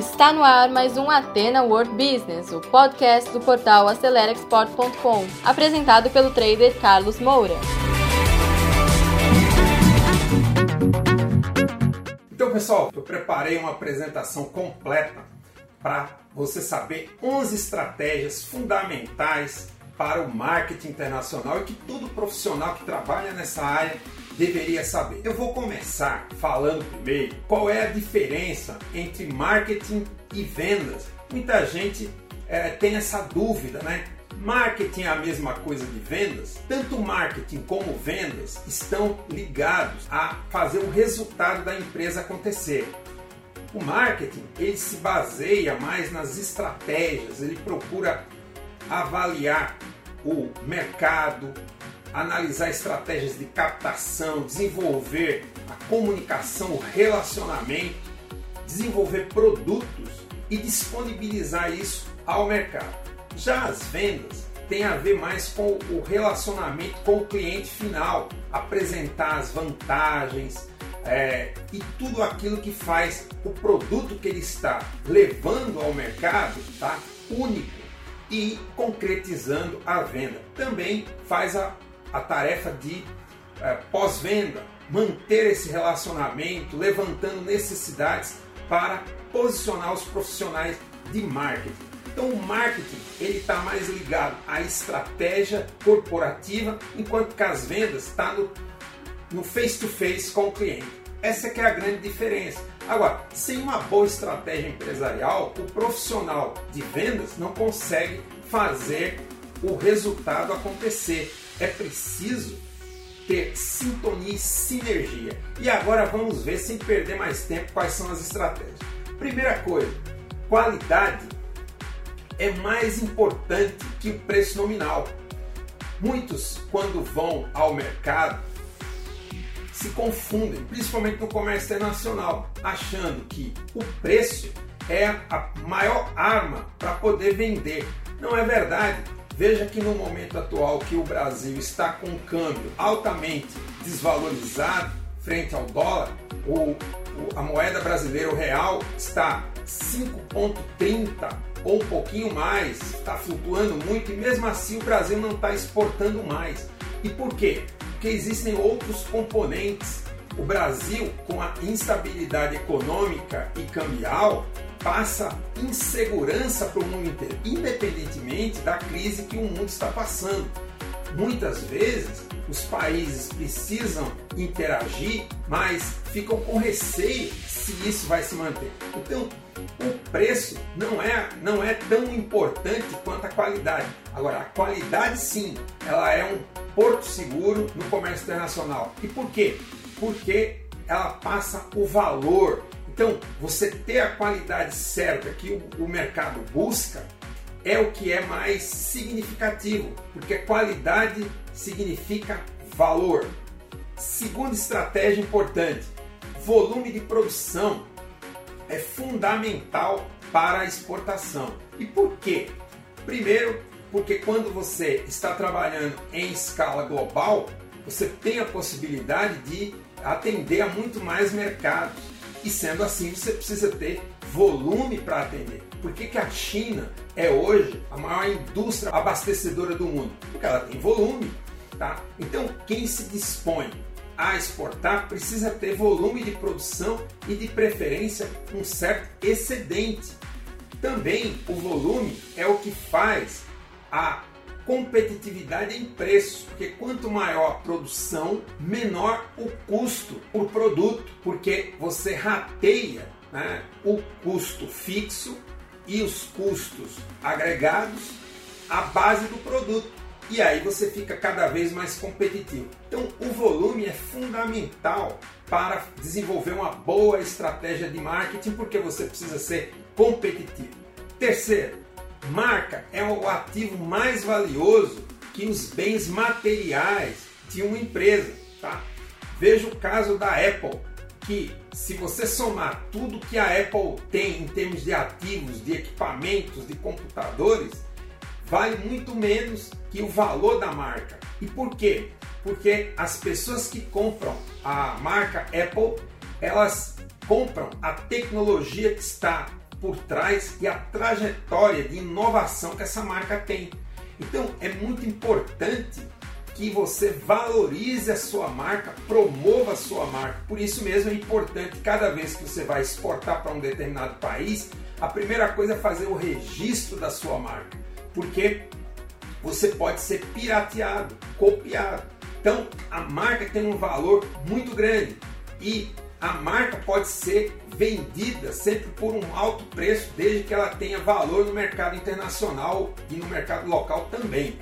Está no ar mais um Atena World Business, o podcast do portal AceleraExport.com, apresentado pelo trader Carlos Moura. Então, pessoal, eu preparei uma apresentação completa para você saber 11 estratégias fundamentais para o marketing internacional e que todo profissional que trabalha nessa área deveria saber. Eu vou começar falando primeiro qual é a diferença entre marketing e vendas. Muita gente é, tem essa dúvida, né? Marketing é a mesma coisa de vendas? Tanto marketing como vendas estão ligados a fazer o resultado da empresa acontecer. O marketing ele se baseia mais nas estratégias, ele procura avaliar o mercado, analisar estratégias de captação, desenvolver a comunicação, o relacionamento, desenvolver produtos e disponibilizar isso ao mercado. Já as vendas têm a ver mais com o relacionamento com o cliente final, apresentar as vantagens é, e tudo aquilo que faz o produto que ele está levando ao mercado tá, único e concretizando a venda. Também faz a a tarefa de é, pós-venda, manter esse relacionamento, levantando necessidades para posicionar os profissionais de marketing. Então o marketing ele está mais ligado à estratégia corporativa, enquanto que as vendas está no, no face to face com o cliente. Essa que é a grande diferença. Agora, sem uma boa estratégia empresarial, o profissional de vendas não consegue fazer o resultado acontecer é preciso ter sintonia e sinergia. E agora vamos ver, sem perder mais tempo, quais são as estratégias. Primeira coisa, qualidade é mais importante que o preço nominal. Muitos, quando vão ao mercado, se confundem, principalmente no comércio internacional, achando que o preço é a maior arma para poder vender. Não é verdade. Veja que no momento atual que o Brasil está com um câmbio altamente desvalorizado frente ao dólar, o, a moeda brasileira, o real, está 5,30 ou um pouquinho mais, está flutuando muito e mesmo assim o Brasil não está exportando mais. E por quê? Porque existem outros componentes. O Brasil, com a instabilidade econômica e cambial, passa insegurança para o mundo inteiro, independentemente da crise que o mundo está passando. Muitas vezes os países precisam interagir, mas ficam com receio se isso vai se manter. Então, o preço não é, não é tão importante quanto a qualidade. Agora, a qualidade sim, ela é um porto seguro no comércio internacional. E por quê? Porque ela passa o valor então, você ter a qualidade certa que o, o mercado busca é o que é mais significativo, porque qualidade significa valor. Segunda estratégia importante: volume de produção é fundamental para a exportação. E por quê? Primeiro, porque quando você está trabalhando em escala global, você tem a possibilidade de atender a muito mais mercados. E sendo assim, você precisa ter volume para atender. Por que, que a China é hoje a maior indústria abastecedora do mundo? Porque ela tem volume. Tá? Então, quem se dispõe a exportar precisa ter volume de produção e, de preferência, um certo excedente. Também o volume é o que faz a competitividade em preço, porque quanto maior a produção, menor o custo por produto, porque você rateia né, o custo fixo e os custos agregados à base do produto. E aí você fica cada vez mais competitivo. Então, o volume é fundamental para desenvolver uma boa estratégia de marketing, porque você precisa ser competitivo. Terceiro, Marca é o ativo mais valioso que os bens materiais de uma empresa. Tá? Veja o caso da Apple, que se você somar tudo que a Apple tem em termos de ativos, de equipamentos, de computadores, vale muito menos que o valor da marca. E por quê? Porque as pessoas que compram a marca Apple, elas compram a tecnologia que está por trás e a trajetória de inovação que essa marca tem. Então é muito importante que você valorize a sua marca, promova a sua marca. Por isso mesmo é importante, cada vez que você vai exportar para um determinado país, a primeira coisa é fazer o registro da sua marca, porque você pode ser pirateado, copiado. Então a marca tem um valor muito grande e a marca pode ser vendida sempre por um alto preço, desde que ela tenha valor no mercado internacional e no mercado local também.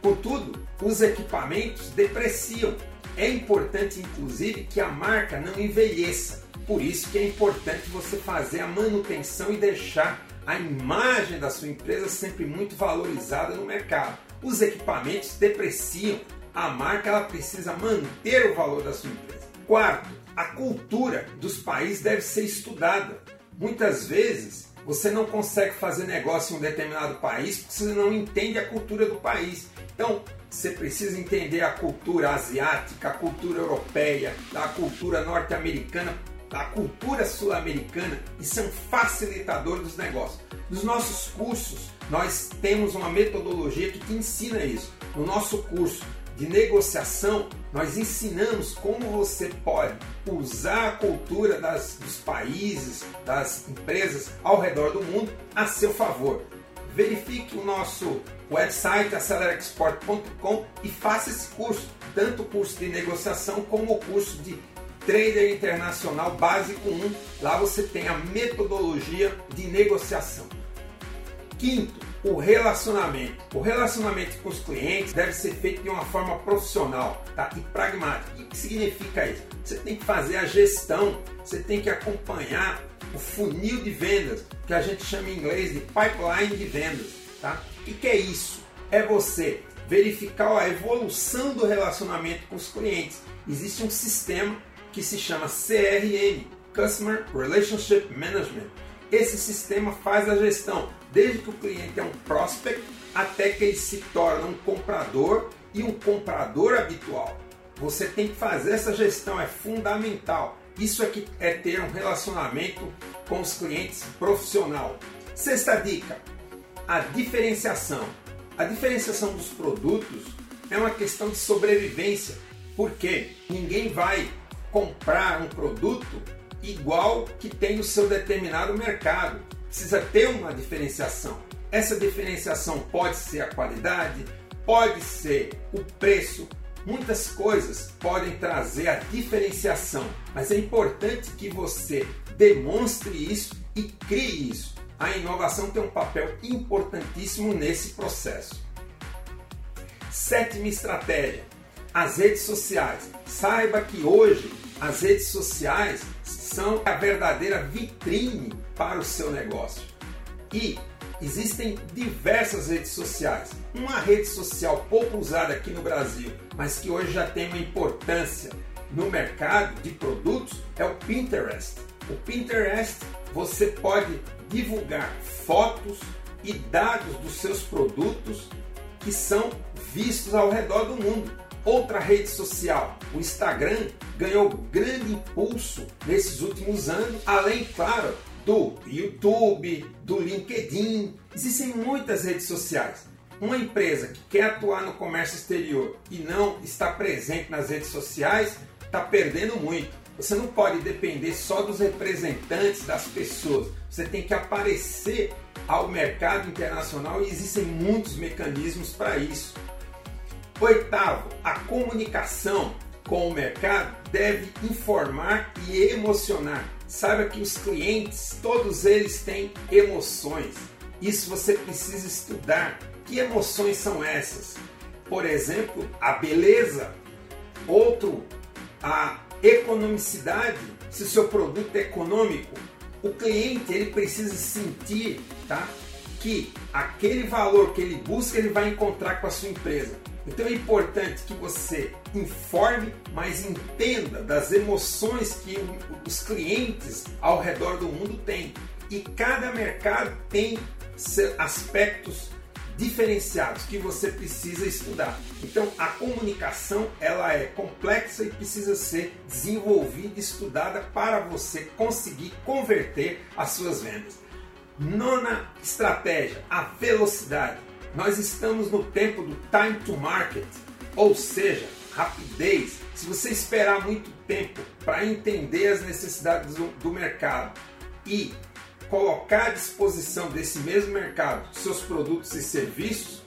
Contudo, os equipamentos depreciam. É importante, inclusive, que a marca não envelheça. Por isso que é importante você fazer a manutenção e deixar a imagem da sua empresa sempre muito valorizada no mercado. Os equipamentos depreciam. A marca ela precisa manter o valor da sua empresa. Quarto, a cultura dos países deve ser estudada. Muitas vezes você não consegue fazer negócio em um determinado país porque você não entende a cultura do país. Então, você precisa entender a cultura asiática, a cultura europeia, a cultura norte-americana, a cultura sul-americana. Isso é um facilitador dos negócios. Nos nossos cursos, nós temos uma metodologia que te ensina isso. No nosso curso de negociação, nós ensinamos como você pode usar a cultura das, dos países, das empresas ao redor do mundo a seu favor. Verifique o nosso website acelerexport.com e faça esse curso, tanto o curso de negociação como o curso de Trader Internacional Básico 1. Lá você tem a metodologia de negociação. Quinto, o relacionamento. O relacionamento com os clientes deve ser feito de uma forma profissional tá? e pragmática. O que significa isso? Você tem que fazer a gestão, você tem que acompanhar o funil de vendas, que a gente chama em inglês de pipeline de vendas. Tá? O que é isso? É você verificar a evolução do relacionamento com os clientes. Existe um sistema que se chama CRM, Customer Relationship Management. Esse sistema faz a gestão desde que o cliente é um prospect até que ele se torna um comprador e um comprador habitual. Você tem que fazer essa gestão, é fundamental. Isso aqui é ter um relacionamento com os clientes profissional. Sexta dica: a diferenciação. A diferenciação dos produtos é uma questão de sobrevivência, porque ninguém vai comprar um produto igual que tem no seu determinado mercado. Precisa ter uma diferenciação. Essa diferenciação pode ser a qualidade, pode ser o preço, muitas coisas podem trazer a diferenciação, mas é importante que você demonstre isso e crie isso. A inovação tem um papel importantíssimo nesse processo. Sétima estratégia: as redes sociais. Saiba que hoje as redes sociais são a verdadeira vitrine para o seu negócio. E existem diversas redes sociais. Uma rede social pouco usada aqui no Brasil, mas que hoje já tem uma importância no mercado de produtos, é o Pinterest. O Pinterest você pode divulgar fotos e dados dos seus produtos que são vistos ao redor do mundo. Outra rede social, o Instagram, ganhou grande impulso nesses últimos anos, além, claro, do YouTube, do LinkedIn. Existem muitas redes sociais. Uma empresa que quer atuar no comércio exterior e não está presente nas redes sociais está perdendo muito. Você não pode depender só dos representantes das pessoas. Você tem que aparecer ao mercado internacional e existem muitos mecanismos para isso. Oitavo, a comunicação com o mercado deve informar e emocionar. Saiba que os clientes, todos eles têm emoções. Isso você precisa estudar. Que emoções são essas? Por exemplo, a beleza. Outro, a economicidade. Se o seu produto é econômico, o cliente ele precisa sentir, tá? Que aquele valor que ele busca ele vai encontrar com a sua empresa. Então é importante que você informe, mas entenda das emoções que os clientes ao redor do mundo têm. E cada mercado tem aspectos diferenciados que você precisa estudar. Então a comunicação ela é complexa e precisa ser desenvolvida, estudada para você conseguir converter as suas vendas. Nona estratégia, a velocidade. Nós estamos no tempo do time to market, ou seja, rapidez. Se você esperar muito tempo para entender as necessidades do, do mercado e colocar à disposição desse mesmo mercado seus produtos e serviços,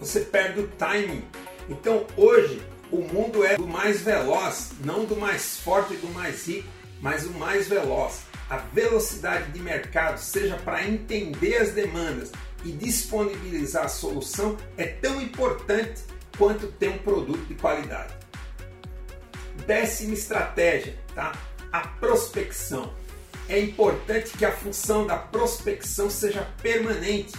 você perde o timing. Então hoje o mundo é do mais veloz, não do mais forte e do mais rico, mas o mais veloz. A velocidade de mercado, seja para entender as demandas e disponibilizar a solução, é tão importante quanto ter um produto de qualidade. Décima estratégia, tá? A prospecção. É importante que a função da prospecção seja permanente.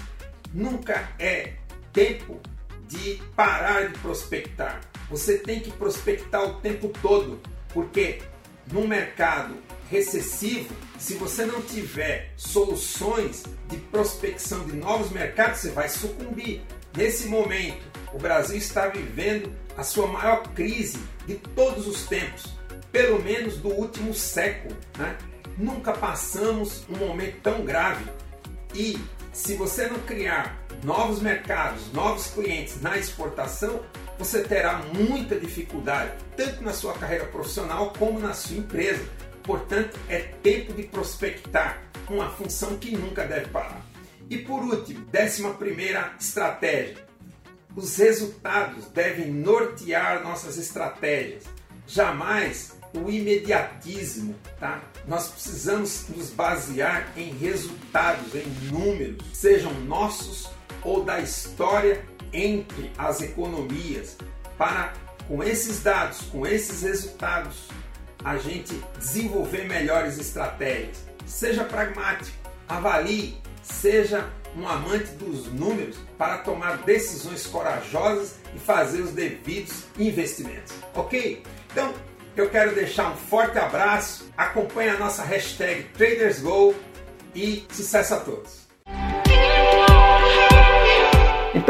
Nunca é tempo de parar de prospectar. Você tem que prospectar o tempo todo, porque no mercado recessivo, se você não tiver soluções de prospecção de novos mercados, você vai sucumbir. Nesse momento, o Brasil está vivendo a sua maior crise de todos os tempos, pelo menos do último século. Né? Nunca passamos um momento tão grave. E se você não criar novos mercados, novos clientes na exportação, você terá muita dificuldade, tanto na sua carreira profissional como na sua empresa. Portanto, é tempo de prospectar, uma função que nunca deve parar. E por último, décima primeira estratégia. Os resultados devem nortear nossas estratégias. Jamais o imediatismo, tá? Nós precisamos nos basear em resultados, em números, sejam nossos ou da história entre as economias, para com esses dados, com esses resultados, a gente desenvolver melhores estratégias. Seja pragmático, avalie, seja um amante dos números para tomar decisões corajosas e fazer os devidos investimentos. Ok? Então, eu quero deixar um forte abraço, acompanhe a nossa hashtag TradersGo e sucesso a todos!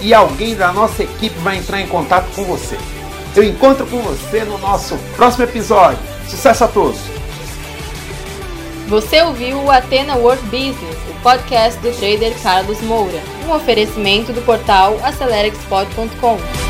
e alguém da nossa equipe vai entrar em contato com você. Eu encontro com você no nosso próximo episódio. Sucesso a todos! Você ouviu o Atena World Business, o podcast do trader Carlos Moura, um oferecimento do portal AceleraExport.com.